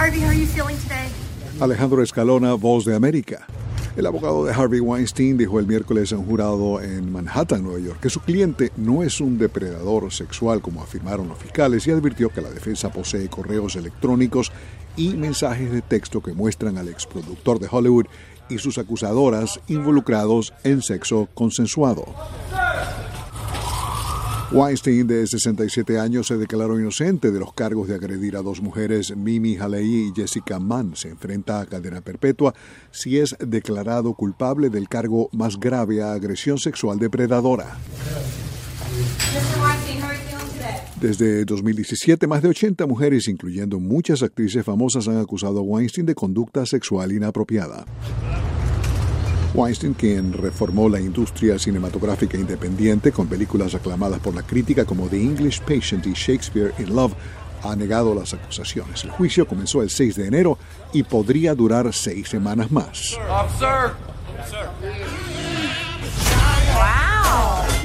Harvey, how are you feeling today? Alejandro Escalona, Voz de América. El abogado de Harvey Weinstein dijo el miércoles a un jurado en Manhattan, Nueva York, que su cliente no es un depredador sexual como afirmaron los fiscales y advirtió que la defensa posee correos electrónicos y mensajes de texto que muestran al exproductor de Hollywood y sus acusadoras involucrados en sexo consensuado. Weinstein, de 67 años, se declaró inocente de los cargos de agredir a dos mujeres, Mimi Haley y Jessica Mann. Se enfrenta a cadena perpetua si es declarado culpable del cargo más grave a agresión sexual depredadora. Desde 2017, más de 80 mujeres, incluyendo muchas actrices famosas, han acusado a Weinstein de conducta sexual inapropiada. Weinstein, quien reformó la industria cinematográfica independiente con películas aclamadas por la crítica como The English Patient y Shakespeare in Love, ha negado las acusaciones. El juicio comenzó el 6 de enero y podría durar seis semanas más.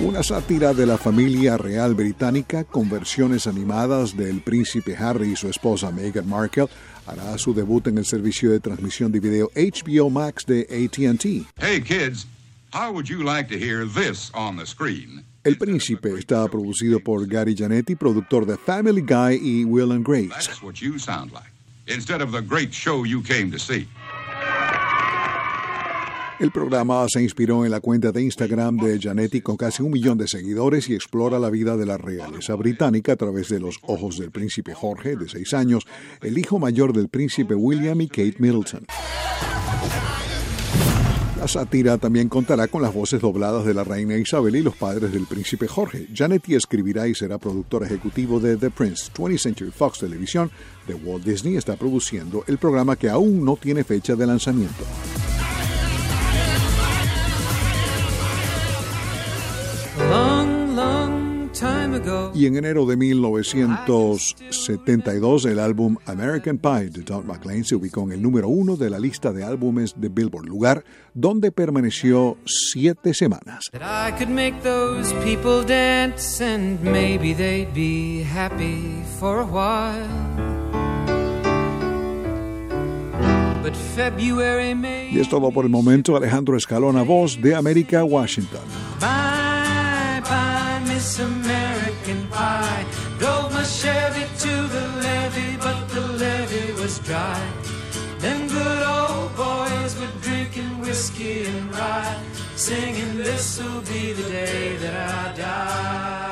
Una sátira de la familia real británica con versiones animadas del príncipe Harry y su esposa Meghan Markle hará su debut en el servicio de transmisión de video HBO Max de AT&T. Hey kids, how would you like to hear this on the screen? El Príncipe está producido por Gary Janetti, productor de Family Guy y Will and Grace. That's what you sound like. Instead of the great show you came to see. El programa se inspiró en la cuenta de Instagram de Janetti con casi un millón de seguidores y explora la vida de la realeza británica a través de los ojos del príncipe Jorge, de seis años, el hijo mayor del príncipe William y Kate Middleton. La sátira también contará con las voces dobladas de la reina Isabel y los padres del príncipe Jorge. Janetti escribirá y será productor ejecutivo de The Prince. 20th Century Fox Televisión de Walt Disney está produciendo el programa que aún no tiene fecha de lanzamiento. Y en enero de 1972, el álbum American Pie de Don McLean se ubicó en el número uno de la lista de álbumes de Billboard, lugar donde permaneció siete semanas. Y es todo por el momento. Alejandro Escalona, voz de América, Washington. Miss American whiskey and rye, singing, This'll be the day that I die.